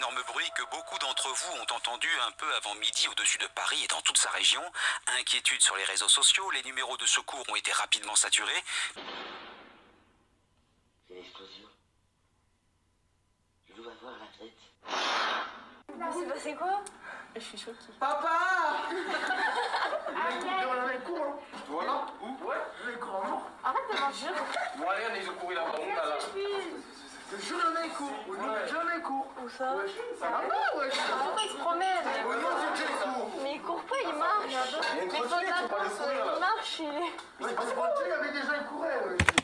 énorme bruit que beaucoup d'entre vous ont entendu un peu avant midi au-dessus de Paris et dans toute sa région. Inquiétude sur les réseaux sociaux, les numéros de secours ont été rapidement saturés. C'est l'explosion. Je dois voir la tête. Il s'est passé quoi? Je suis choquée. Papa Dans les cours, hein. Voilà Où? Ouais, les cours, non Arrête de allez, on est ils ont couru là-bas, cours, je dans les cours. Où ça Ça va pas, ouais Pourquoi il se promène Ouais. Mais il court pas, il marche. Il y a une Mais faut il marche, il est... Mais il y avait déjà un courait, ouais.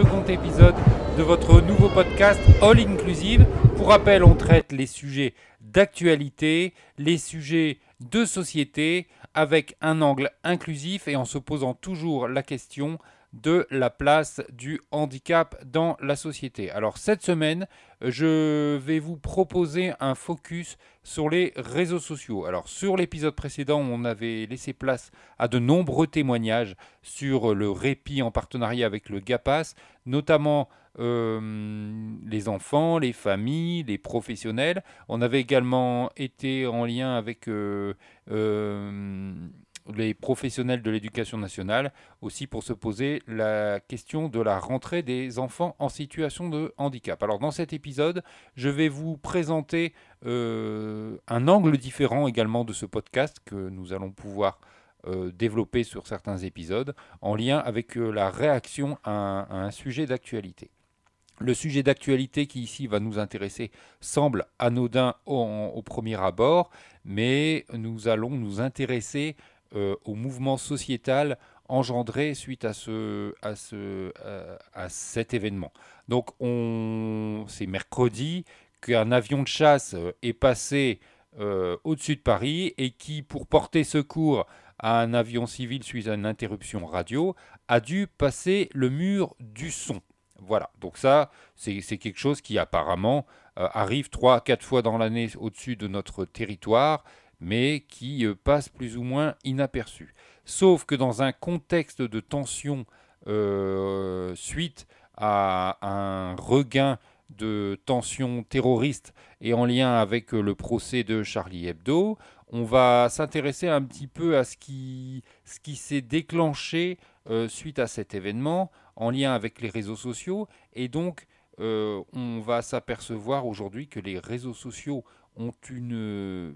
Second épisode de votre nouveau podcast All Inclusive. Pour rappel, on traite les sujets d'actualité, les sujets de société avec un angle inclusif et en se posant toujours la question de la place du handicap dans la société. Alors cette semaine, je vais vous proposer un focus sur les réseaux sociaux. Alors sur l'épisode précédent, on avait laissé place à de nombreux témoignages sur le répit en partenariat avec le GAPAS, notamment euh, les enfants, les familles, les professionnels. On avait également été en lien avec euh, euh, les professionnels de l'éducation nationale, aussi pour se poser la question de la rentrée des enfants en situation de handicap. Alors dans cet épisode, je vais vous présenter euh, un angle différent également de ce podcast que nous allons pouvoir euh, développer sur certains épisodes en lien avec euh, la réaction à un, sujet d'actualité. Le sujet d'actualité qui ici va nous intéresser semble anodin au, au premier abord, mais nous allons nous intéresser au mouvement sociétal engendré suite à, ce, à, ce, euh, à cet événement. Donc on, c'est mercredi qu'un avion de chasse euh, est passé euh, au-dessus de Paris et qui, pour porter secours à un avion civil suite à une interruption radio, a dû passer le mur du son. Voilà, donc ça, c'est quelque chose qui apparemment euh, arrive 3-4 fois dans l'année au-dessus de notre territoire, mais qui euh, passe plus ou moins inaperçu. Sauf que dans un contexte de tension euh, suite à un regain de tension terroriste et en lien avec euh, le procès de Charlie Hebdo, on va s'intéresser un petit peu à ce qui, s'est déclenché suite à cet événement en lien avec les réseaux sociaux. Et donc, on va s'apercevoir aujourd'hui que les réseaux sociaux ont une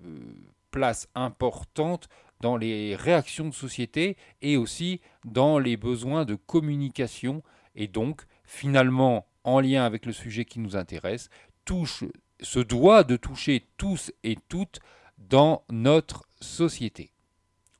place importante dans les réactions de société et aussi dans les besoins de communication. Et donc, finalement, en lien avec le sujet qui nous intéresse, touche, se doit de toucher tous et toutes dans notre société.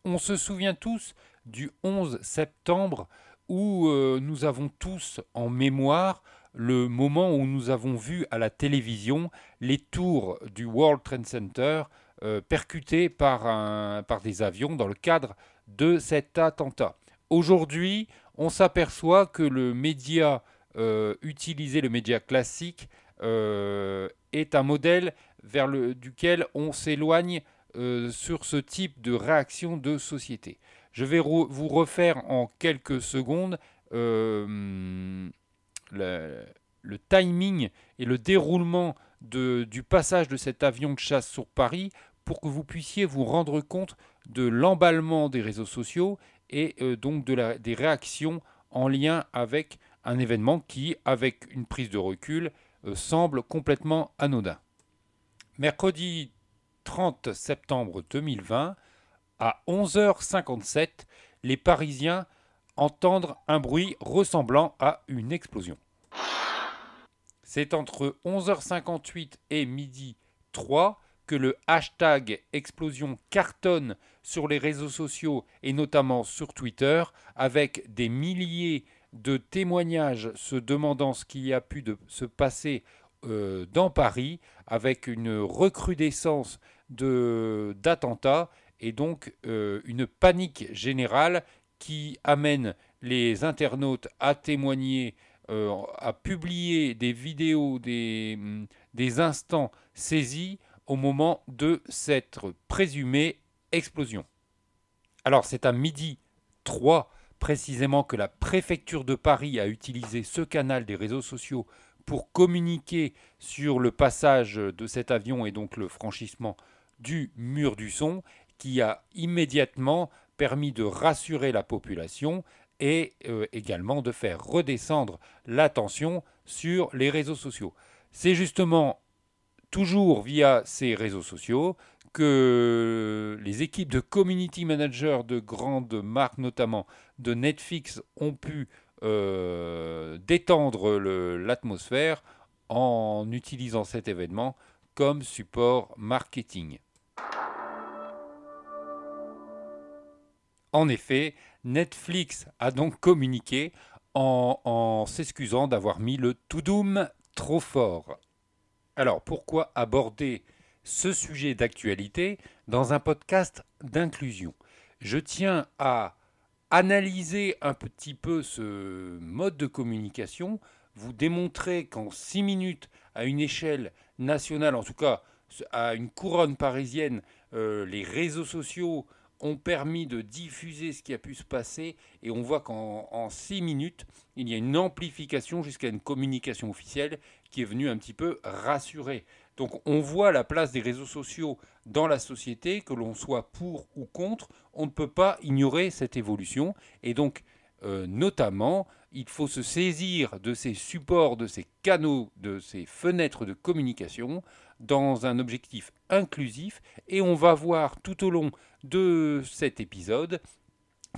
On se souvient tous du 11 septembre où euh, nous avons tous en mémoire le moment où nous avons vu à la télévision les tours du World Trade Center euh, percutés par, un- par des avions dans le cadre de cet attentat. Aujourd'hui, on s'aperçoit que le média euh, utilisé, le média classique, euh, est un modèle vers le, duquel on s'éloigne sur ce type de réaction de société. Je vais vous refaire en quelques secondes le, le timing et le déroulement de- du passage de cet avion de chasse sur Paris pour que vous puissiez vous rendre compte de l'emballement des réseaux sociaux et euh, donc de la- des réactions en lien avec un événement qui, avec une prise de recul, euh, semble complètement anodin. Mercredi 30 septembre 2020, à 11h57, les Parisiens entendent un bruit ressemblant à une explosion. C'est entre 11h58 et midi 3 que le hashtag explosion cartonne sur les réseaux sociaux et notamment sur Twitter avec des milliers de témoignages se demandant ce qui a pu se passer dans Paris avec une recrudescence d'attentats et donc une panique générale qui amène les internautes à témoigner, à publier des vidéos, des, des instants saisis au moment de cette présumée explosion. Alors c'est à midi 3 précisément que la préfecture de Paris a utilisé ce canal des réseaux sociaux pour communiquer sur le passage de cet avion et donc le franchissement du mur du son qui a immédiatement permis de rassurer la population et euh, également de faire redescendre l'attention sur les réseaux sociaux. C'est justement toujours via ces réseaux sociaux que les équipes de community managers de grandes marques, notamment de Netflix, ont pu euh, détendre l'atmosphère en utilisant cet événement comme support marketing. En effet, Netflix a donc communiqué en, s'excusant d'avoir mis le to doom trop fort. Alors pourquoi aborder ce sujet d'actualité dans un podcast d'inclusion? Je tiens à analyser un petit peu ce mode de communication, vous démontrer qu'en six minutes, à une échelle nationale, en tout cas à une couronne parisienne, euh, les réseaux sociaux ont permis de diffuser ce qui a pu se passer et on voit qu'en six minutes, il y a une amplification jusqu'à une communication officielle qui est venue un petit peu rassurer. Donc on voit la place des réseaux sociaux dans la société, que l'on soit pour ou contre, on ne peut pas ignorer cette évolution. Et donc euh, notamment il faut se saisir de ces supports, de ces canaux, de ces fenêtres de communication dans un objectif inclusif. Et on va voir tout au long de cet épisode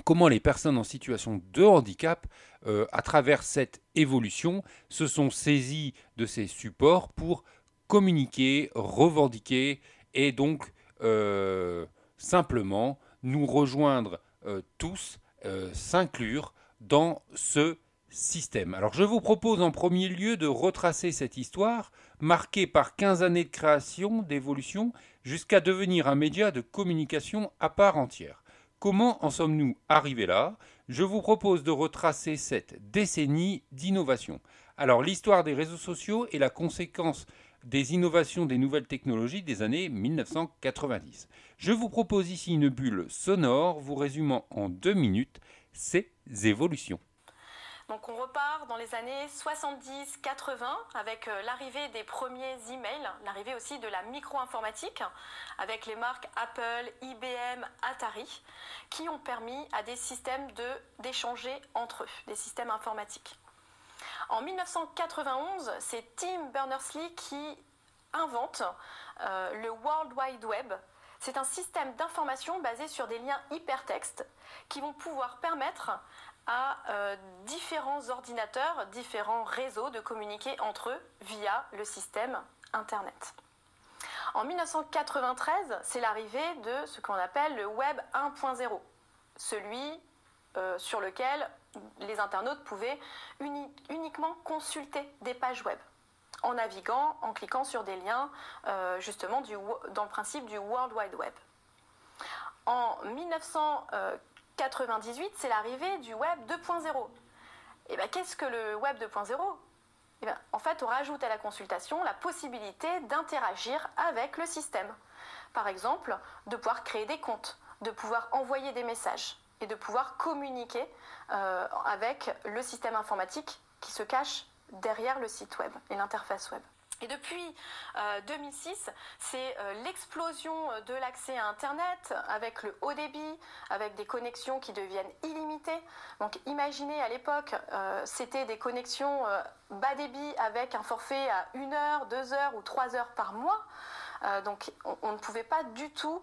comment les personnes en situation de handicap, euh, à travers cette évolution, se sont saisies de ces supports pour communiquer, revendiquer et donc euh, simplement nous rejoindre euh, tous, s'inclure dans ce système. Alors je vous propose en premier lieu de retracer cette histoire marquée par 15 années de création, d'évolution, jusqu'à devenir un média de communication à part entière. Comment en sommes-nous arrivés là? Je vous propose de retracer cette décennie d'innovation. Alors l'histoire des réseaux sociaux est la conséquence des innovations des nouvelles technologies des années 1990. Je vous propose ici une bulle sonore vous résumant en deux minutes ces évolutions. Donc on repart dans les années 70-80 avec euh, l'arrivée des premiers emails, l'arrivée aussi de la micro-informatique avec les marques Apple, IBM, Atari qui ont permis à des systèmes d'échanger entre eux, des systèmes informatiques. En 1991, c'est Tim Berners-Lee qui invente euh, le World Wide Web. C'est un système d'information basé sur des liens hypertextes qui vont pouvoir permettre à euh, différents ordinateurs, différents réseaux de communiquer entre eux via le système Internet. En 1993, c'est l'arrivée de ce qu'on appelle le Web 1.0, celui euh, sur lequel les internautes pouvaient uniquement consulter des pages web en naviguant, en cliquant sur des liens euh, justement dans le principe du World Wide Web. En 1993, 98, c'est l'arrivée du Web 2.0. Et bien, qu'est-ce que le Web 2.0 eh bien, En fait, on rajoute à la consultation la possibilité d'interagir avec le système. Par exemple, de pouvoir créer des comptes, de pouvoir envoyer des messages et de pouvoir communiquer euh, avec le système informatique qui se cache derrière le site web et l'interface web. Et depuis 2006, euh, c'est euh, l'explosion de l'accès à Internet avec le haut débit, avec des connexions qui deviennent illimitées. Donc imaginez à l'époque, euh, c'était des connexions bas débit avec un forfait à 1 heure, 2 heures ou 3 heures par mois. donc on, ne pouvait pas du tout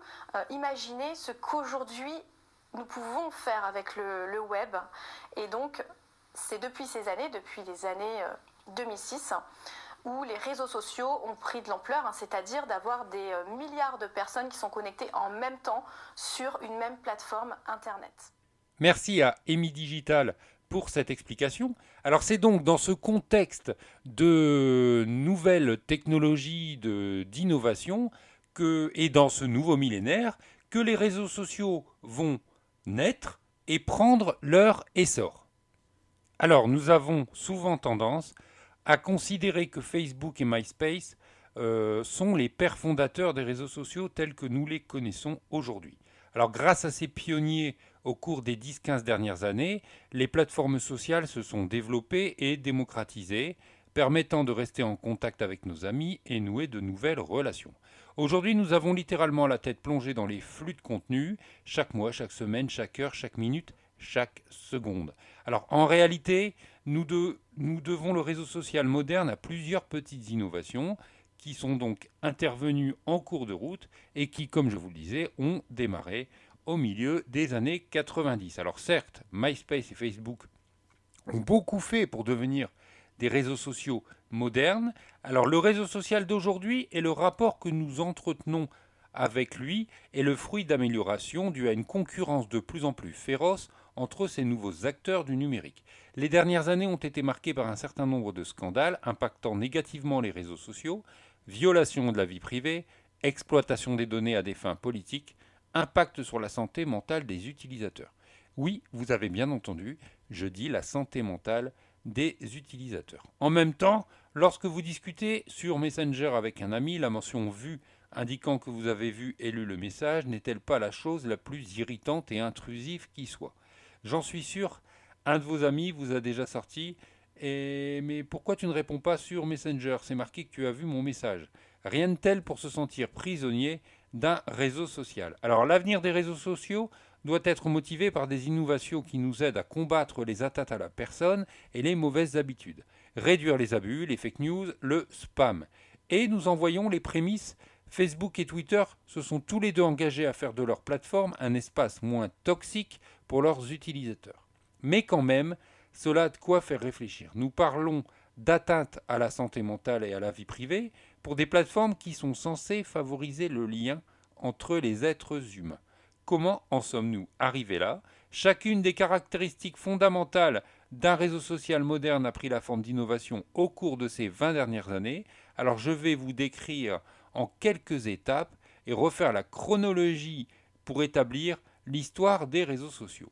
imaginer ce qu'aujourd'hui nous pouvons faire avec le, le web. Et donc c'est depuis ces années, depuis les années 2006, où les réseaux sociaux ont pris de l'ampleur, hein, c'est-à-dire d'avoir des euh, milliards de personnes qui sont connectées en même temps sur une même plateforme Internet. Merci à Emi Digital pour cette explication. Alors c'est donc dans ce contexte de nouvelles technologies d'innovation et dans ce nouveau millénaire que les réseaux sociaux vont naître et prendre leur essor. Alors nous avons souvent tendance à considérer que Facebook et MySpace euh, sont les pères fondateurs des réseaux sociaux tels que nous les connaissons aujourd'hui. Alors grâce à ces pionniers au cours des 10-15 dernières années, les plateformes sociales se sont développées et démocratisées, permettant de rester en contact avec nos amis et nouer de nouvelles relations. Aujourd'hui, nous avons littéralement la tête plongée dans les flux de contenu, chaque mois, chaque semaine, chaque heure, chaque minute, chaque seconde. Alors en réalité, nous, nous devons le réseau social moderne à plusieurs petites innovations qui sont donc intervenus en cours de route et qui, comme je vous le disais, ont démarré au milieu des années 90. Alors certes, MySpace et Facebook ont beaucoup fait pour devenir des réseaux sociaux modernes. Alors le réseau social d'aujourd'hui et le rapport que nous entretenons avec lui est le fruit d'améliorations dues à une concurrence de plus en plus féroce entre ces nouveaux acteurs du numérique. Les dernières années ont été marquées par un certain nombre de scandales impactant négativement les réseaux sociaux, violation de la vie privée, exploitation des données à des fins politiques, impact sur la santé mentale des utilisateurs. Oui, vous avez bien entendu, je dis la santé mentale des utilisateurs. En même temps, lorsque vous discutez sur Messenger avec un ami, la mention vue indiquant que vous avez vu et lu le message n'est-elle pas la chose la plus irritante et intrusive qui soit? J'en suis sûr, un de vos amis vous a déjà sorti mais pourquoi tu ne réponds pas sur Messenger? C'est marqué que tu as vu mon message. Rien de tel pour se sentir prisonnier d'un réseau social. Alors l'avenir des réseaux sociaux doit être motivé par des innovations qui nous aident à combattre les atteintes à la personne et les mauvaises habitudes, réduire les abus, les fake news, le spam. Et nous envoyons les prémices. Facebook et Twitter se sont tous les deux engagés à faire de leur plateforme un espace moins toxique pour leurs utilisateurs. Mais quand même, cela a de quoi faire réfléchir. Nous parlons d'atteinte à la santé mentale et à la vie privée pour des plateformes qui sont censées favoriser le lien entre les êtres humains. Comment en sommes-nous arrivés là? Chacune des caractéristiques fondamentales d'un réseau social moderne a pris la forme d'innovation au cours de ces 20 dernières années. Alors je vais vous décrire en quelques étapes et refaire la chronologie pour établir l'histoire des réseaux sociaux.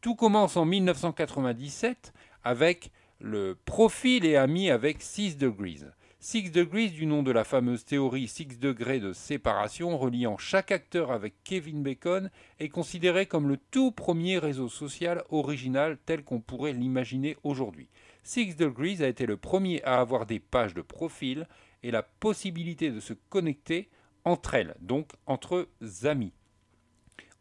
Tout commence en 1997 avec le profil et ami avec 6 degrees. 6 degrees du nom de la fameuse théorie 6 degrés de séparation reliant chaque acteur avec Kevin Bacon est considéré comme le tout premier réseau social original tel qu'on pourrait l'imaginer aujourd'hui. 6 degrees a été le premier à avoir des pages de profil et la possibilité de se connecter entre elles, donc entre amis.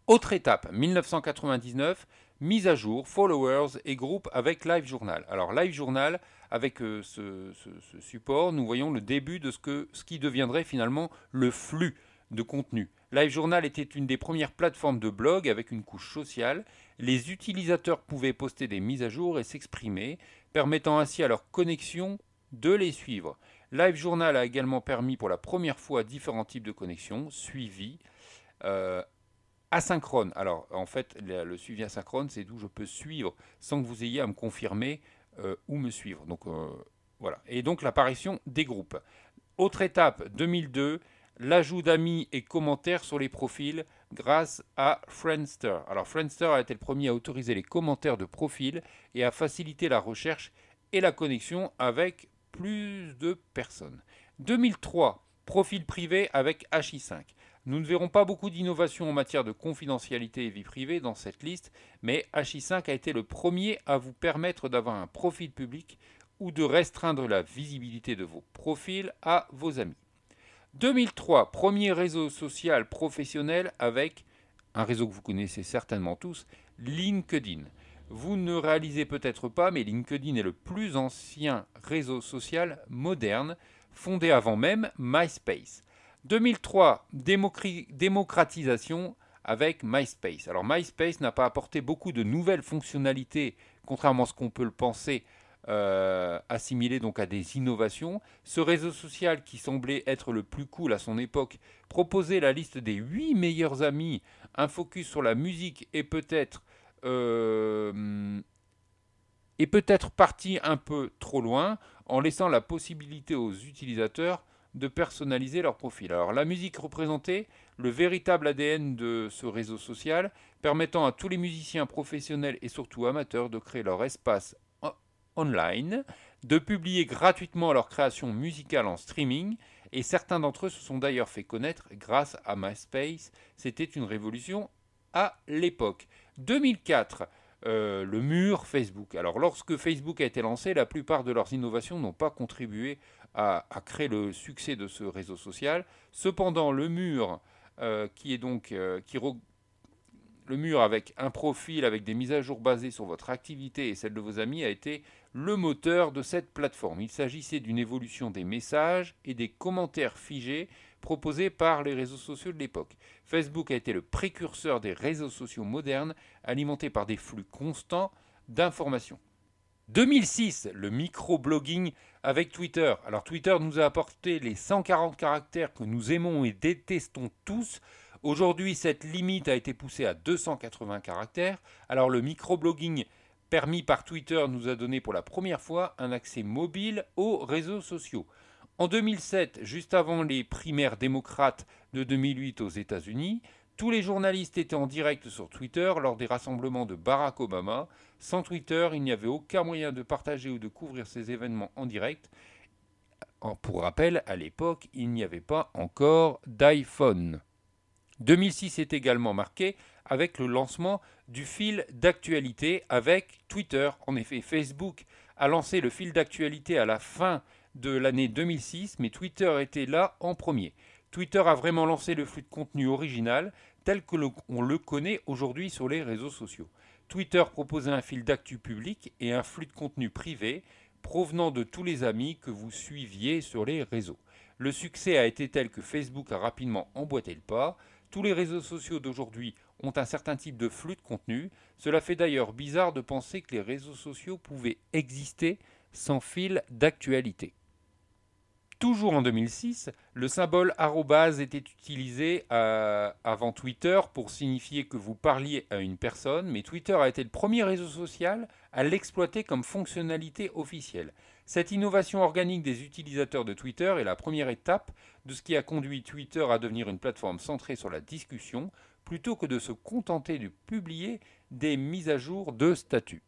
Autre étape, 1999, mise à jour, followers et groupes avec Live Journal. Alors Live Journal, avec euh, ce, support, nous voyons le début de ce, qui deviendrait finalement le flux de contenu. Live Journal était une des premières plateformes de blog avec une couche sociale. Les utilisateurs pouvaient poster des mises à jour et s'exprimer, permettant ainsi à leur connexion de les suivre. Live Journal a également permis pour la première fois différents types de connexions, suivis, euh, asynchrone. Alors, en fait, le, suivi asynchrone, c'est d'où je peux suivre sans que vous ayez à me confirmer euh, où me suivre. Donc, euh, voilà. Et donc, l'apparition des groupes. Autre étape, 2002, l'ajout d'amis et commentaires sur les profils grâce à Friendster. Alors, Friendster a été le premier à autoriser les commentaires de profil et à faciliter la recherche et la connexion avec plus de personnes. 2003, profil privé avec HI5. Nous ne verrons pas beaucoup d'innovations en matière de confidentialité et vie privée dans cette liste, mais HI5 a été le premier à vous permettre d'avoir un profil public ou de restreindre la visibilité de vos profils à vos amis. 2003, premier réseau social professionnel avec un réseau que vous connaissez certainement tous, LinkedIn. Vous ne réalisez peut-être pas, mais LinkedIn est le plus ancien réseau social moderne, fondé avant même MySpace. 2003, démocratisation avec MySpace. Alors MySpace n'a pas apporté beaucoup de nouvelles fonctionnalités, contrairement à ce qu'on peut le penser, euh, assimilé donc à des innovations. Ce réseau social qui semblait être le plus cool à son époque proposait la liste des 8 meilleurs amis, un focus sur la musique et peut-être euh, est peut-être parti un peu trop loin en laissant la possibilité aux utilisateurs de personnaliser leur profil. Alors la musique représentait le véritable ADN de ce réseau social, permettant à tous les musiciens professionnels et surtout amateurs de créer leur espace online, de publier gratuitement leur création musicale en streaming, et certains d'entre eux se sont d'ailleurs fait connaître grâce à MySpace. C'était une révolution à l'époque. 2004, euh, le mur Facebook. Alors lorsque Facebook a été lancé, la plupart de leurs innovations n'ont pas contribué à, créer le succès de ce réseau social. Cependant, le mur, euh, qui est donc euh, qui le mur avec un profil avec des mises à jour basées sur votre activité et celle de vos amis a été le moteur de cette plateforme. Il s'agissait d'une évolution des messages et des commentaires figés proposés par les réseaux sociaux de l'époque. Facebook a été le précurseur des réseaux sociaux modernes alimentés par des flux constants d'informations. 2006, le microblogging avec Twitter. Alors Twitter nous a apporté les 140 caractères que nous aimons et détestons tous. Aujourd'hui, cette limite a été poussée à 280 caractères. Alors le microblogging permis par Twitter nous a donné pour la première fois un accès mobile aux réseaux sociaux. En 2007, juste avant les primaires démocrates de 2008 aux États-Unis, tous les journalistes étaient en direct sur Twitter lors des rassemblements de Barack Obama. Sans Twitter, il n'y avait aucun moyen de partager ou de couvrir ces événements en direct. Pour rappel, à l'époque, il n'y avait pas encore d'iPhone. 2006 est également marqué avec le lancement du fil d'actualité avec Twitter. En effet, Facebook a lancé le fil d'actualité à la fin de l'année 2006, mais Twitter était là en premier. Twitter a vraiment lancé le flux de contenu original tel que l'on le connaît aujourd'hui sur les réseaux sociaux. Twitter proposait un fil d'actu public et un flux de contenu privé provenant de tous les amis que vous suiviez sur les réseaux. Le succès a été tel que Facebook a rapidement emboîté le pas. Tous les réseaux sociaux d'aujourd'hui ont un certain type de flux de contenu. Cela fait d'ailleurs bizarre de penser que les réseaux sociaux pouvaient exister sans fil d'actualité. Toujours en 2006, le symbole arrobase était utilisé euh, avant Twitter pour signifier que vous parliez à une personne, mais Twitter a été le premier réseau social à l'exploiter comme fonctionnalité officielle. Cette innovation organique des utilisateurs de Twitter est la première étape de ce qui a conduit Twitter à devenir une plateforme centrée sur la discussion plutôt que de se contenter de publier des mises à jour de statut.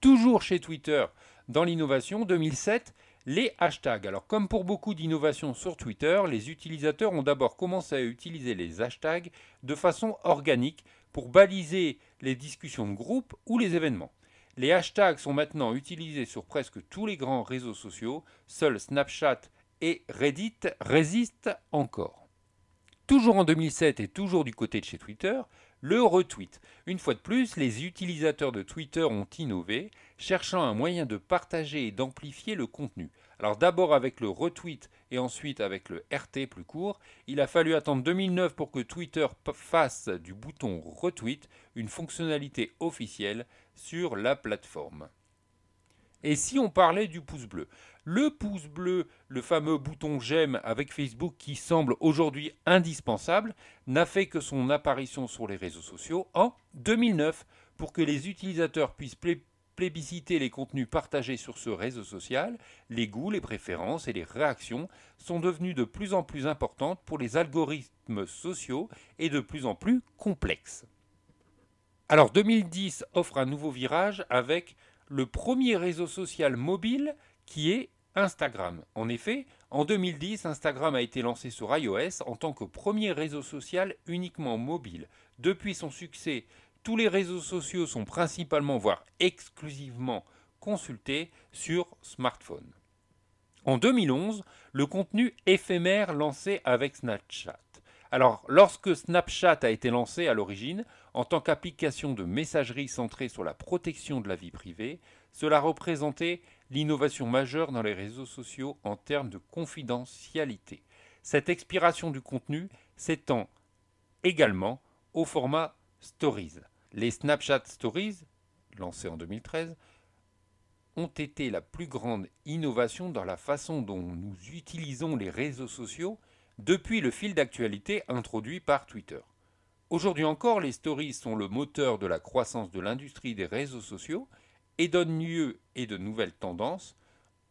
Toujours chez Twitter, dans l'innovation 2007, les hashtags. Alors comme pour beaucoup d'innovations sur Twitter, les utilisateurs ont d'abord commencé à utiliser les hashtags de façon organique pour baliser les discussions de groupe ou les événements. Les hashtags sont maintenant utilisés sur presque tous les grands réseaux sociaux, seuls Snapchat et Reddit résistent encore. Toujours en 2007 et toujours du côté de chez Twitter, le retweet. Une fois de plus, les utilisateurs de Twitter ont innové, cherchant un moyen de partager et d'amplifier le contenu. Alors d'abord avec le retweet et ensuite avec le RT plus court, il a fallu attendre 2009 pour que Twitter fasse du bouton retweet une fonctionnalité officielle sur la plateforme. Et si on parlait du pouce bleu? Le pouce bleu, le fameux bouton j'aime avec Facebook qui semble aujourd'hui indispensable, n'a fait que son apparition sur les réseaux sociaux en 2009 pour que les utilisateurs puissent plébisciter les contenus partagés sur ce réseau social, les goûts, les préférences et les réactions sont devenus de plus en plus importantes pour les algorithmes sociaux et de plus en plus complexes. Alors 2010 offre un nouveau virage avec le premier réseau social mobile qui est Instagram. En effet, en 2010, Instagram a été lancé sur iOS en tant que premier réseau social uniquement mobile. Depuis son succès, tous les réseaux sociaux sont principalement, voire exclusivement, consultés sur smartphone. En 2011, le contenu éphémère lancé avec Snapchat. Alors, lorsque Snapchat a été lancé à l'origine, en tant qu'application de messagerie centrée sur la protection de la vie privée, cela représentait l'innovation majeure dans les réseaux sociaux en termes de confidentialité. Cette expiration du contenu s'étend également au format Stories. Les Snapchat Stories, lancés en 2013, ont été la plus grande innovation dans la façon dont nous utilisons les réseaux sociaux depuis le fil d'actualité introduit par Twitter. Aujourd'hui encore, les stories sont le moteur de la croissance de l'industrie des réseaux sociaux et donne lieu et de nouvelles tendances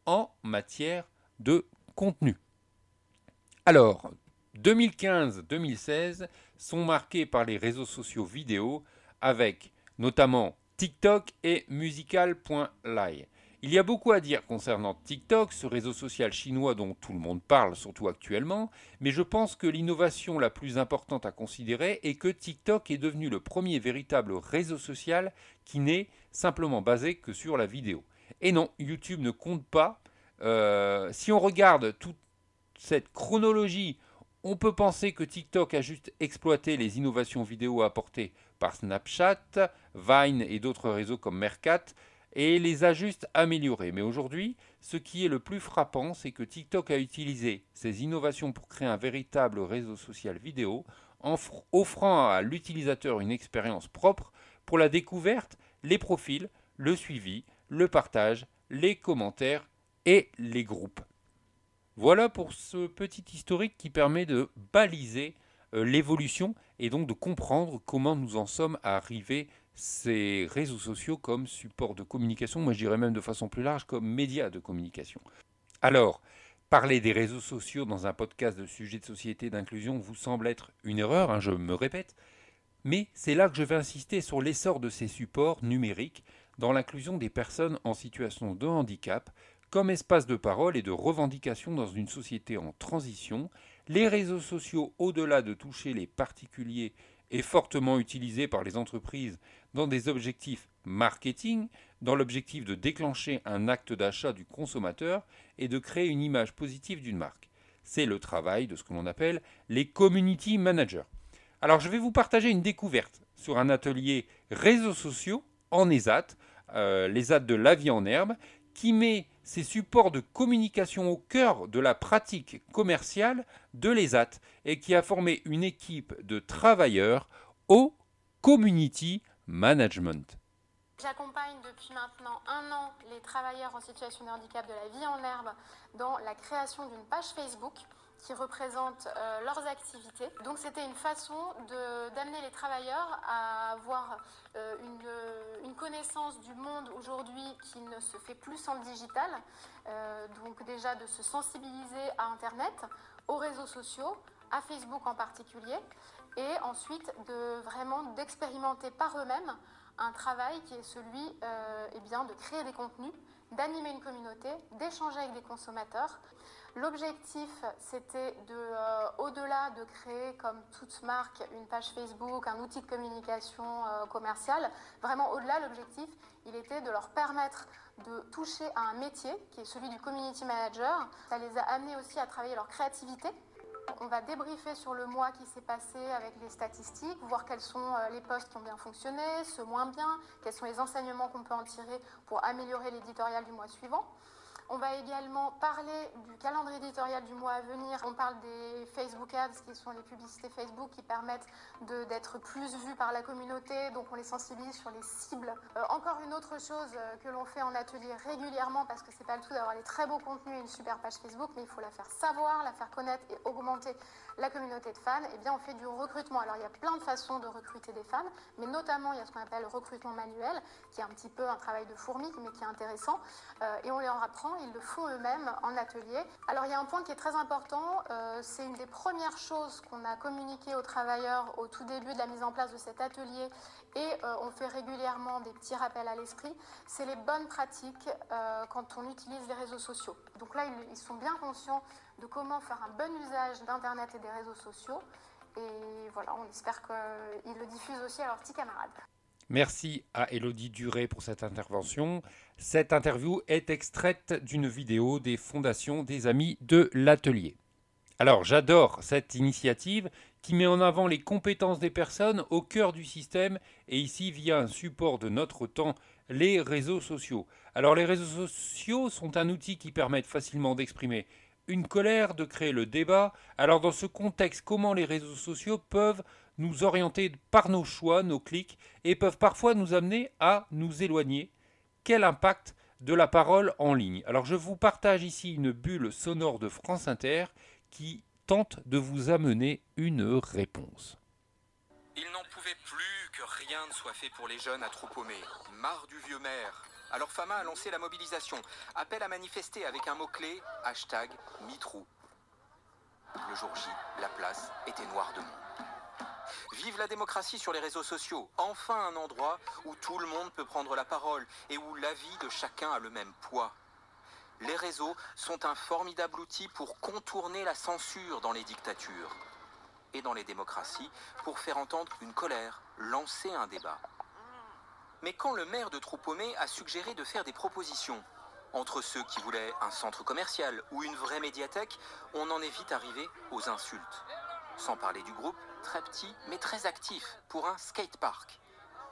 en matière de contenu. Alors, 2015-2016 sont marqués par les réseaux sociaux vidéo avec notamment TikTok et musical.ly. Il y a beaucoup à dire concernant TikTok, ce réseau social chinois dont tout le monde parle, surtout actuellement, mais je pense que l'innovation la plus importante à considérer est que TikTok est devenu le premier véritable réseau social qui n'est simplement basé que sur la vidéo. Et non, YouTube ne compte pas. Euh, si on regarde toute cette chronologie, on peut penser que TikTok a juste exploité les innovations vidéo apportées par Snapchat, Vine et d'autres réseaux comme Mercat, et les a juste améliorées. Mais aujourd'hui, ce qui est le plus frappant, c'est que TikTok a utilisé ces innovations pour créer un véritable réseau social vidéo, en offrant à l'utilisateur une expérience propre pour la découverte, les profils, le suivi, le partage, les commentaires et les groupes. Voilà pour ce petit historique qui permet de baliser euh, l'évolution et donc de comprendre comment nous en sommes arrivés ces réseaux sociaux comme support de communication, moi je dirais même de façon plus large comme média de communication. Alors, parler des réseaux sociaux dans un podcast de sujets de société d'inclusion vous semble être une erreur, hein, je me répète, mais c'est là que je vais insister sur l'essor de ces supports numériques dans l'inclusion des personnes en situation de handicap comme espace de parole et de revendication dans une société en transition. Les réseaux sociaux, au-delà de toucher les particuliers, est fortement utilisé par les entreprises dans des objectifs marketing, dans l'objectif de déclencher un acte d'achat du consommateur et de créer une image positive d'une marque. C'est le travail de ce que l'on appelle les community managers. Alors je vais vous partager une découverte sur un atelier réseaux sociaux en ESAT, euh, l'ESAT de la vie en herbe, qui met ces supports de communication au cœur de la pratique commerciale de l'ESAT et qui a formé une équipe de travailleurs au community management. J'accompagne depuis maintenant un an les travailleurs en situation de handicap de la vie en herbe dans la création d'une page Facebook qui représente euh, leurs activités. Donc c'était une façon d'amener les travailleurs à avoir euh, une, une, connaissance du monde aujourd'hui qui ne se fait plus sans le digital. Euh, donc déjà de se sensibiliser à Internet, aux réseaux sociaux, à Facebook en particulier, et ensuite de vraiment d'expérimenter par eux-mêmes un travail qui est celui eh de créer des contenus, d'animer une communauté, d'échanger avec des consommateurs. L'objectif, c'était de, euh, au-delà de créer, comme toute marque, une page Facebook, un outil de communication euh, commerciale, vraiment au-delà, l'objectif, il était de leur permettre de toucher à un métier qui est celui du community manager. Ça les a amenés aussi à travailler leur créativité. On va débriefer sur le mois qui s'est passé avec les statistiques, voir quels sont euh, les postes qui ont bien fonctionné, ceux moins bien, quels sont les enseignements qu'on peut en tirer pour améliorer l'éditorial du mois suivant. On va également parler du calendrier éditorial du mois à venir. On parle des Facebook Ads, qui sont les publicités Facebook qui permettent d'être plus vues par la communauté. Donc on les sensibilise sur les cibles. Euh, encore une autre chose euh, que l'on fait en atelier régulièrement, parce que c'est pas le tout d'avoir des très beaux contenus et une super page Facebook, mais il faut la faire savoir, la faire connaître et augmenter la communauté de. Et eh bien on fait du recrutement. Alors il y a plein de façons de recruter des fans, mais notamment il y a ce qu'on appelle le recrutement manuel, qui est un petit peu un travail de fourmi, mais qui est intéressant. Euh, et on leur apprend ils le font eux-mêmes en atelier. Alors il y a un point qui est très important, euh, c'est une des premières choses qu'on a communiqué aux travailleurs au tout début de la mise en place de cet atelier et euh, on fait régulièrement des petits rappels à l'esprit, c'est les bonnes pratiques quand on utilise les réseaux sociaux. Donc là, ils sont bien conscients de comment faire un bon usage d'Internet et des réseaux sociaux. Et voilà, on espère qu'ils le diffusent aussi à leurs petits camarades. Merci à Elodie Duré pour cette intervention. Cette interview est extraite d'une vidéo des fondations des Amis de l'Atelier. Alors j'adore cette initiative qui met en avant les compétences des personnes au cœur du système et ici via un support de notre temps, les réseaux sociaux. Alors les réseaux sociaux sont un outil qui permet facilement d'exprimer une colère, de créer le débat. Alors dans ce contexte, comment les réseaux sociaux peuvent nous orienter par nos choix, nos clics, et peuvent parfois nous amener à nous éloigner? Quel impact de la parole en ligne? Alors je vous partage ici une bulle sonore de France Inter qui tente de vous amener une réponse. Il n'en pouvait plus que rien ne soit fait pour les jeunes à trop paumer. Marre du vieux maire, Alors Fama a lancé la mobilisation. Appel à manifester avec un mot-clé, hashtag MeTrou. Le jour J, la place était noire de monde. Vive la démocratie sur les réseaux sociaux. Enfin un endroit où tout le monde peut prendre la parole et où l'avis de chacun a le même poids. Les réseaux sont un formidable outil pour contourner la censure dans les dictatures et dans les démocraties pour faire entendre une colère, lancer un débat. Mais quand le maire de Troupomé a suggéré de faire des propositions, entre ceux qui voulaient un centre commercial ou une vraie médiathèque, on en est vite arrivé aux insultes. Sans parler du groupe, très petit mais très actif, pour un skatepark.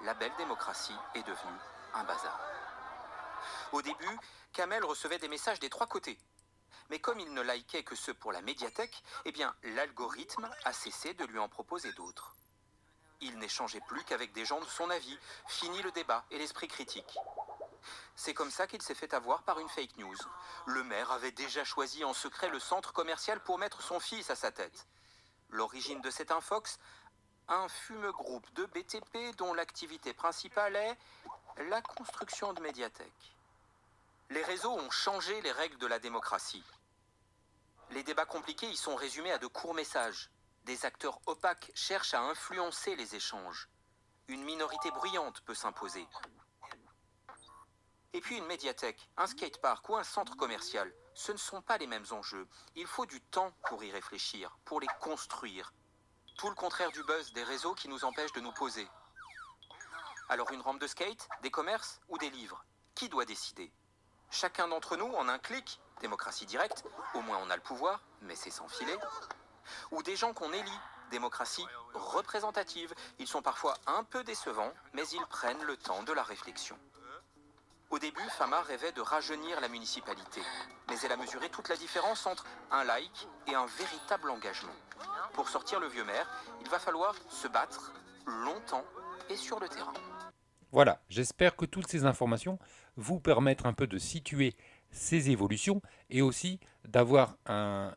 La belle démocratie est devenue un bazar. Au début, Kamel recevait des messages des trois côtés. Mais comme il ne likait que ceux pour la médiathèque, eh bien, l'algorithme a cessé de lui en proposer d'autres. Il n'échangeait plus qu'avec des gens de son avis. Fini le débat et l'esprit critique. C'est comme ça qu'il s'est fait avoir par une fake news. Le maire avait déjà choisi en secret le centre commercial pour mettre son fils à sa tête. L'origine de cet infox Un fume groupe de BTP dont l'activité principale est la construction de médiathèques. Les réseaux ont changé les règles de la démocratie. Les débats compliqués y sont résumés à de courts messages. Des acteurs opaques cherchent à influencer les échanges. Une minorité bruyante peut s'imposer. Et puis une médiathèque, un skatepark ou un centre commercial, ce ne sont pas les mêmes enjeux. Il faut du temps pour y réfléchir, pour les construire. Tout le contraire du buzz des réseaux qui nous empêchent de nous poser. Alors une rampe de skate, des commerces ou des livres? Qui doit décider? Chacun d'entre nous, en un clic, démocratie directe, au moins on a le pouvoir, mais c'est sans filet. Ou des gens qu'on élit, démocratie représentative. Ils sont parfois un peu décevants, mais ils prennent le temps de la réflexion. Au début, Fama rêvait de rajeunir la municipalité, mais elle a mesuré toute la différence entre un like et un véritable engagement. Pour sortir le vieux maire, il va falloir se battre longtemps et sur le terrain. Voilà, j'espère que toutes ces informations vous permettent un peu de situer ces évolutions et aussi d'avoir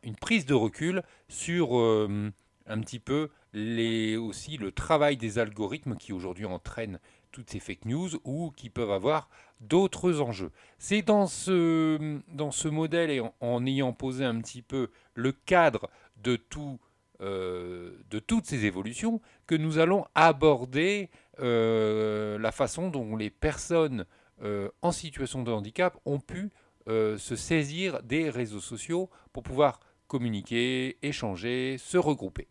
une prise de recul sur euh, un petit peu les, aussi le travail des algorithmes qui aujourd'hui entraînent toutes ces fake news ou qui peuvent avoir d'autres enjeux. C'est dans ce, dans ce modèle et en, ayant posé un petit peu le cadre de, tout, euh, de toutes ces évolutions que nous allons aborder euh, la façon dont les personnes en situation de handicap ont pu se saisir des réseaux sociaux pour pouvoir communiquer, échanger, se regrouper.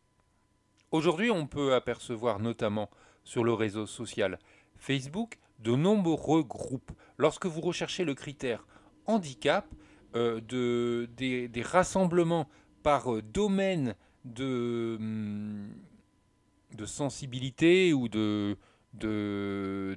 Aujourd'hui, on peut apercevoir notamment sur le réseau social Facebook de nombreux groupes. Lorsque vous recherchez le critère handicap, euh, de, des, rassemblements par euh, domaine de, hum, de sensibilité ou de, de,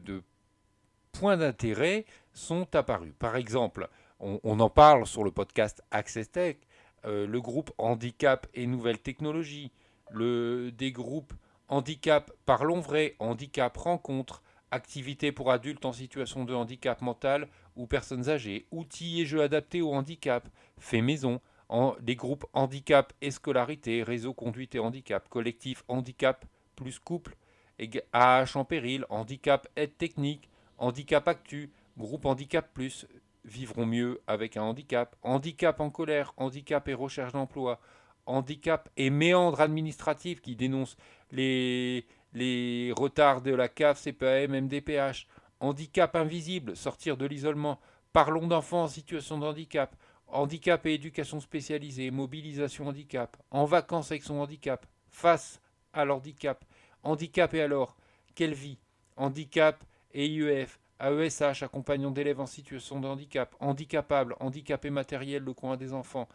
points d'intérêt sont apparus. Par exemple, on, en parle sur le podcast Access Tech, euh, le groupe Handicap et Nouvelles Technologies, le, des groupes Handicap Parlons Vrai, Handicap Rencontre, activités pour adultes en situation de handicap mental ou personnes âgées, outils et jeux adaptés au handicap, fait maison, en, des groupes handicap et scolarité, réseau conduite et handicap, collectif handicap plus couple, AH en péril, handicap aide technique, handicap actu, groupe handicap plus, vivront mieux avec un handicap, handicap en colère, handicap et recherche d'emploi, handicap et méandre administratif qui dénonce les, les retards de la CAF, CPAM, MDPH, handicap invisible, sortir de l'isolement, parlons d'enfants en situation de handicap, handicap et éducation spécialisée, mobilisation handicap, en vacances avec son handicap, face à l'handicap, handicap et alors, quelle vie, handicap et IEF, AESH, accompagnant d'élèves en situation de handicap, handicapable, handicapé matériel, le coin des enfants.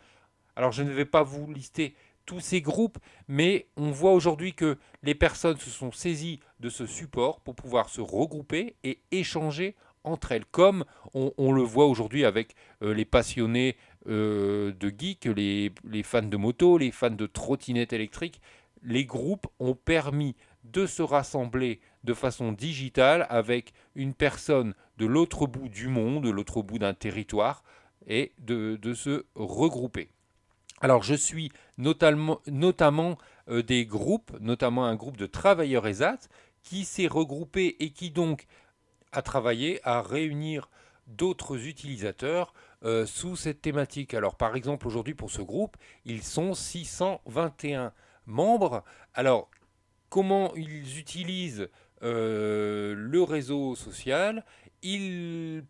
Alors je ne vais pas vous lister tous ces groupes, mais on voit aujourd'hui que les personnes se sont saisies de ce support pour pouvoir se regrouper et échanger entre elles, comme on, le voit aujourd'hui avec euh, les passionnés euh, de geeks, les, les, fans de moto, les fans de trottinettes électriques. Les groupes ont permis de se rassembler de façon digitale avec une personne de l'autre bout du monde, de l'autre bout d'un territoire, et de, se regrouper. Alors je suis notamment, notamment euh, des groupes, notamment un groupe de travailleurs ESAT, qui s'est regroupé et qui donc a travaillé à réunir d'autres utilisateurs euh, sous cette thématique. Alors par exemple aujourd'hui pour ce groupe, ils sont 621 membres. Alors comment ils utilisent euh, le réseau social ils,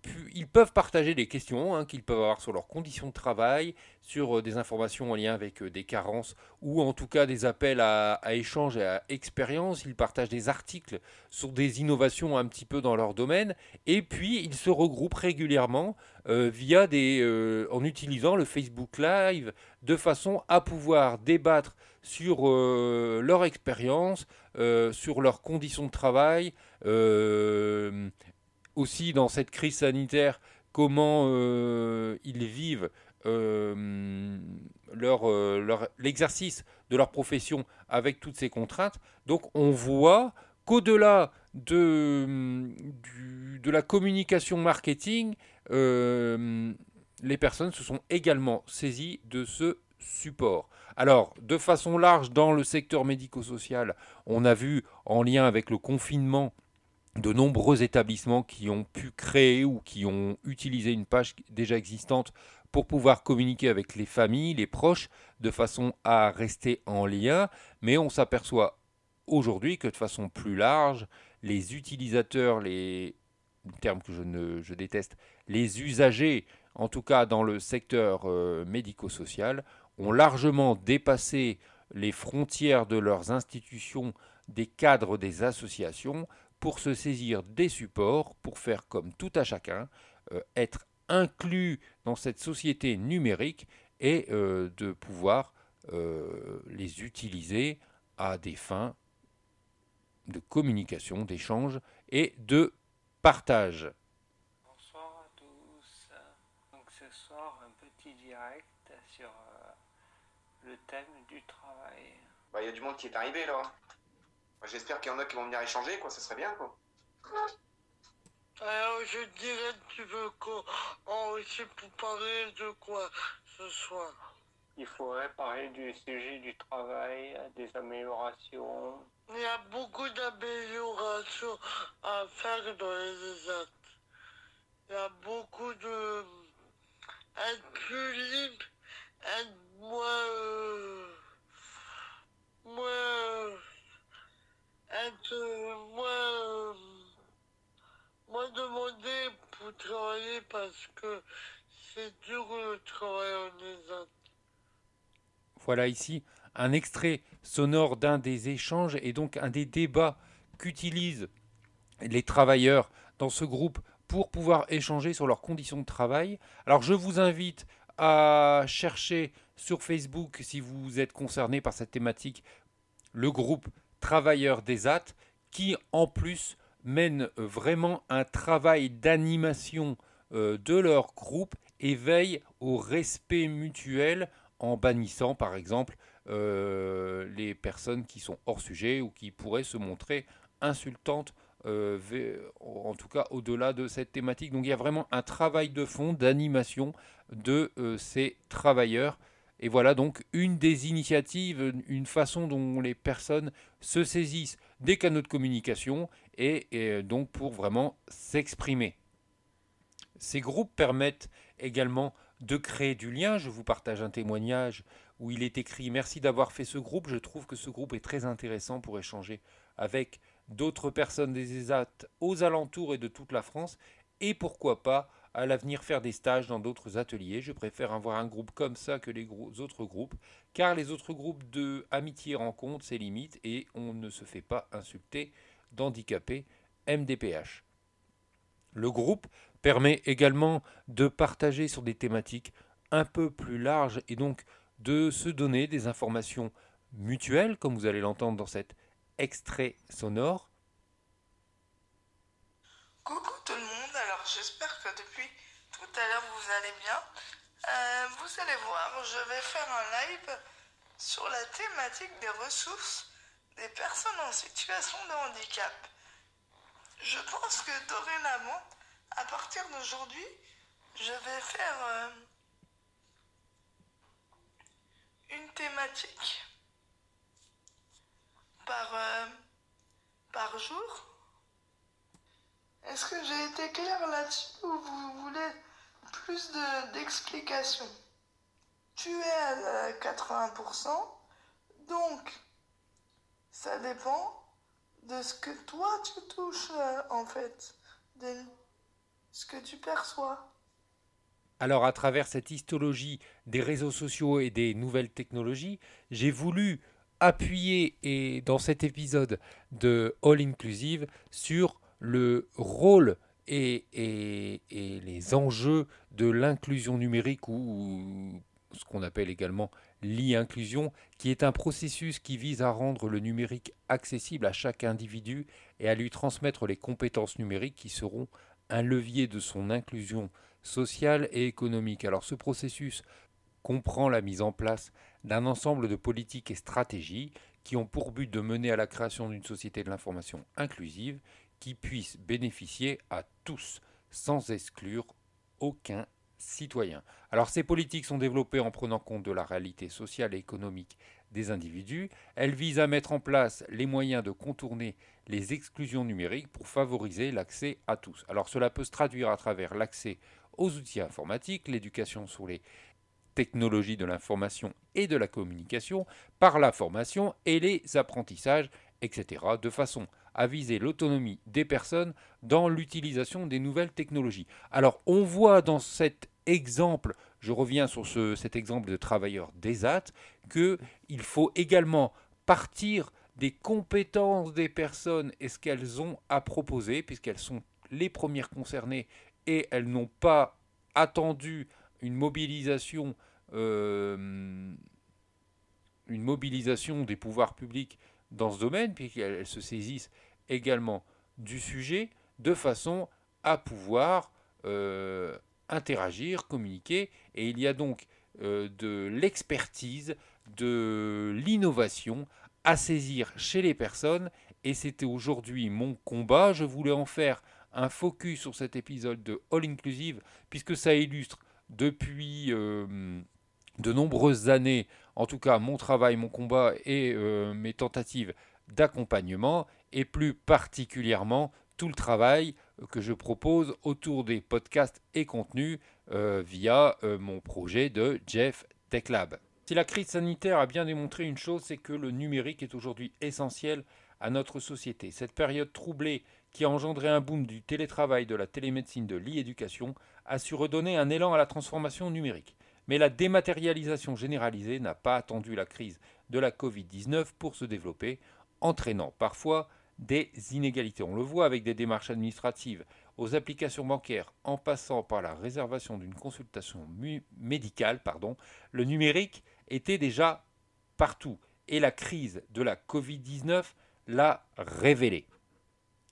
peuvent partager des questions hein, qu'ils peuvent avoir sur leurs conditions de travail, sur euh, des informations en lien avec des carences ou en tout cas des appels à, à échange et à expérience. Ils partagent des articles sur des innovations un petit peu dans leur domaine et puis ils se regroupent régulièrement euh, via des, euh, en utilisant le Facebook Live de façon à pouvoir débattre sur euh, leur expérience, sur leurs conditions de travail, aussi dans cette crise sanitaire, comment ils vivent l'exercice de leur profession avec toutes ces contraintes. Donc on voit qu'au-delà de, de la communication marketing, euh, les personnes se sont également saisies de ce support. Alors, de façon large, dans le secteur médico-social, on a vu, en lien avec le confinement, de nombreux établissements qui ont pu créer ou qui ont utilisé une page déjà existante pour pouvoir communiquer avec les familles, les proches, de façon à rester en lien. Mais on s'aperçoit aujourd'hui que de façon plus large, les utilisateurs, les termes que je, ne, déteste, les usagers, en tout cas dans le secteur euh, médico-social, ont largement dépassé les frontières de leurs institutions, des cadres des associations, pour se saisir des supports, pour faire comme tout à chacun, euh, être inclus dans cette société numérique et euh, de pouvoir les utiliser à des fins de communication, d'échange et de partage. Bonsoir à tous. Donc ce soir, un petit direct euh, le thème du travail. Bah, il y a du monde qui est arrivé là. J'espère qu'il y en a qui vont venir échanger, quoi. Ce serait bien, quoi. Alors je dirais tu veux qu'on pour parler de quoi ce soir? Il faudrait parler du sujet du travail, des améliorations, il y a beaucoup d'améliorations à faire dans les ESAT. Il y a beaucoup de... être plus libre, être moins... Euh, moins... moins demandé pour travailler parce que c'est dur le travail en. Voilà ici un extrait sonore d'un des échanges et donc un des débats qu'utilisent les travailleurs dans ce groupe pour pouvoir échanger sur leurs conditions de travail. Alors je vous invite à chercher sur Facebook, si vous êtes concerné par cette thématique, le groupe Travailleurs des AT, qui en plus mène vraiment un travail d'animation euh, de leur groupe et veille au respect mutuel en bannissant par exemple euh, les personnes qui sont hors sujet ou qui pourraient se montrer insultantes, euh, en tout cas au-delà de cette thématique. Donc il y a vraiment un travail de fond d'animation de ces travailleurs. Et voilà donc une des initiatives, une façon dont les personnes se saisissent des canaux de communication et donc pour vraiment s'exprimer. Ces groupes permettent également de créer du lien. Je vous partage un témoignage où il est écrit Merci d'avoir fait ce groupe. Je trouve que ce groupe est très intéressant pour échanger avec d'autres personnes des ESAT aux alentours et de toute la France. Et pourquoi pas à l'avenir faire des stages dans d'autres ateliers. Je préfère avoir un groupe comme ça que les autres groupes, car les autres groupes de amitié rencontrent ses limites et on ne se fait pas insulter d'handicapés MDPH. Le groupe permet également de partager sur des thématiques un peu plus larges et donc de se donner des informations mutuelles, comme vous allez l'entendre dans cet extrait sonore. Coucou tout le monde, alors j'espère vous allez bien. Euh, vous allez voir, je vais faire un live sur la thématique des ressources des personnes en situation de handicap. Je pense que dorénavant, à partir d'aujourd'hui, je vais faire... Euh, une thématique par, euh, par jour. Est-ce que j'ai été clair là-dessus ou vous voulez plus de- d'explications Tu es à 80%, donc ça dépend de ce que toi tu touches euh, en fait, de ce que tu perçois. Alors, à travers cette histologie des réseaux sociaux et des nouvelles technologies, j'ai voulu appuyer et, dans cet épisode de All Inclusive sur le rôle et, les enjeux de l'inclusion numérique ou ce qu'on appelle également l'e-inclusion, qui est un processus qui vise à rendre le numérique accessible à chaque individu et à lui transmettre les compétences numériques qui seront un levier de son inclusion sociale et économique. Alors ce processus comprend la mise en place d'un ensemble de politiques et stratégies qui ont pour but de mener à la création d'une société de l'information inclusive qui puisse bénéficier à tous sans exclure aucun citoyen. Alors ces politiques sont développées en prenant compte de la réalité sociale et économique des individus. Elles visent à mettre en place les moyens de contourner les exclusions numériques pour favoriser l'accès à tous. Alors cela peut se traduire à travers l'accès aux outils informatiques, l'éducation sur les technologies de l'information et de la communication, par la formation et les apprentissages, etc., de façon à viser l'autonomie des personnes dans l'utilisation des nouvelles technologies. Alors on voit dans cet exemple, je reviens sur ce- cet exemple de travailleurs d'ESAT, qu'il faut également partir des compétences des personnes et ce qu'elles ont à proposer, puisqu'elles sont les premières concernées et elles n'ont pas attendu une mobilisation, euh, une mobilisation des pouvoirs publics dans ce domaine, puisqu'elles elles se saisissent également du sujet de façon à pouvoir euh, interagir, communiquer, et il y a donc euh, de l'expertise, de l'innovation à saisir chez les personnes, et c'était aujourd'hui mon combat. Je voulais en faire un focus sur cet épisode de All Inclusive, puisque ça illustre depuis euh, de nombreuses années, en tout cas mon travail, mon combat et euh, mes tentatives d'accompagnement, et plus particulièrement tout le travail que je propose autour des podcasts et contenus euh, via euh, mon projet de Jeff Tech Lab. Si la crise sanitaire a bien démontré une chose, c'est que le numérique est aujourd'hui essentiel à notre société. Cette période troublée qui a engendré un boom du télétravail, de la télémédecine, de l'e-éducation, a su redonner un élan à la transformation numérique. Mais la dématérialisation généralisée n'a pas attendu la crise de la Covid-19 pour se développer, entraînant parfois des inégalités. On le voit avec des démarches administratives, aux applications bancaires, en passant par la réservation d'une consultation médicale, pardon, le numérique était déjà partout. Et la crise de la Covid-19 l'a révélé.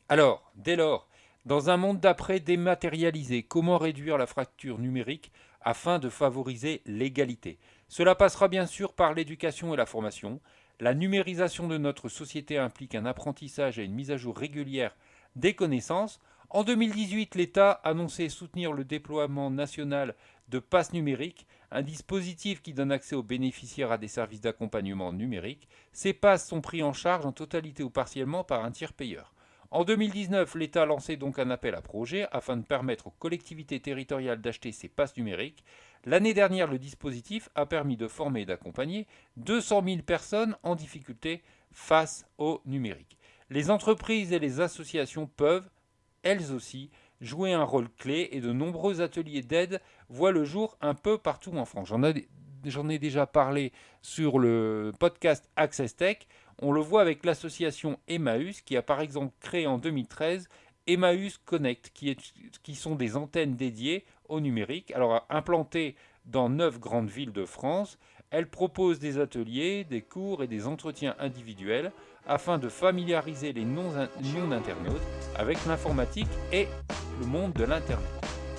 Alors, dès lors, dans un monde d'après dématérialisé, comment réduire la fracture numérique afin de favoriser l'égalité Cela passera bien sûr par l'éducation et la formation. La numérisation de notre société implique un apprentissage et une mise à jour régulière des connaissances. En 2018, l'État annonçait soutenir le déploiement national de passes numériques, un dispositif qui donne accès aux bénéficiaires à des services d'accompagnement numérique. Ces passes sont pris en charge en totalité ou partiellement par un tiers payeur. En 2019, l'État a lancé donc un appel à projet afin de permettre aux collectivités territoriales d'acheter ces passes numériques. L'année dernière, le dispositif a permis de former et d'accompagner 200 000 personnes en difficulté face au numérique. Les entreprises et les associations peuvent, elles aussi, jouer un rôle clé et de nombreux ateliers d'aide voient le jour un peu partout en France. J'en ai, j'en ai déjà parlé sur le podcast Access Tech. On le voit avec l'association Emmaüs qui a par exemple créé en 2013 Emmaüs Connect, qui, qui sont des antennes dédiées au numérique. Alors implantées dans neuf grandes villes de France, elles proposent des ateliers, des cours et des entretiens individuels afin de familiariser les non-internautes avec l'informatique et le monde de l'Internet.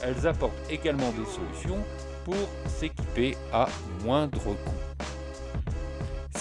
Elles apportent également des solutions pour s'équiper à moindre coût.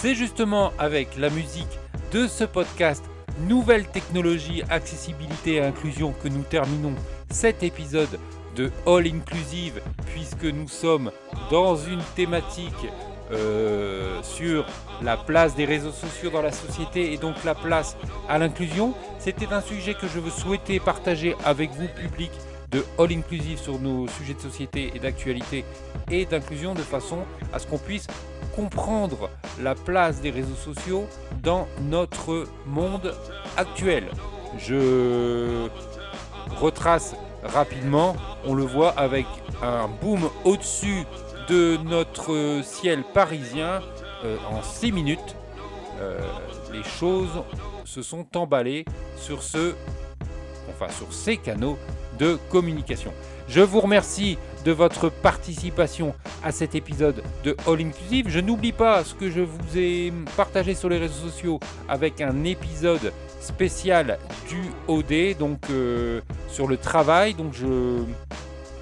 C'est justement avec la musique de ce podcast Nouvelles technologies, accessibilité et inclusion que nous terminons cet épisode de All Inclusive puisque nous sommes dans une thématique euh, sur la place des réseaux sociaux dans la société et donc la place à l'inclusion. C'était un sujet que je veux souhaiter partager avec vous, public de All Inclusive sur nos sujets de société et d'actualité et d'inclusion de façon à ce qu'on puisse comprendre la place des réseaux sociaux dans notre monde actuel. Je retrace rapidement, on le voit avec un boom au-dessus de notre ciel parisien euh, en 6 minutes. Euh, les choses se sont emballées sur ce enfin sur ces canaux de communication. Je vous remercie de votre participation à cet épisode de All Inclusive. Je n'oublie pas ce que je vous ai partagé sur les réseaux sociaux avec un épisode spécial du OD, donc euh, sur le travail. Donc je,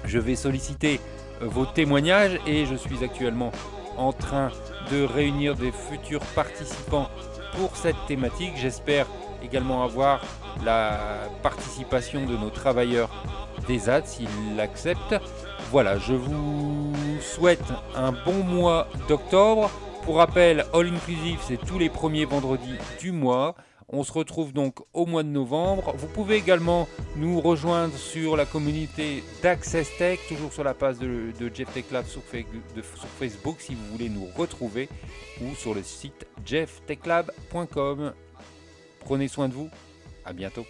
je vais solliciter euh, vos témoignages et je suis actuellement en train de réunir des futurs participants pour cette thématique. J'espère également avoir la participation de nos travailleurs des ZAD s'ils l'acceptent. Voilà, je vous souhaite un bon mois d'octobre. Pour rappel, All Inclusive, c'est tous les premiers vendredis du mois. On se retrouve donc au mois de novembre. Vous pouvez également nous rejoindre sur la communauté d'Access Tech, toujours sur la page de, Jeff Tech Lab sur, sur, Facebook si vous voulez nous retrouver, ou sur le site jefftechlab.com. Prenez soin de vous. À bientôt.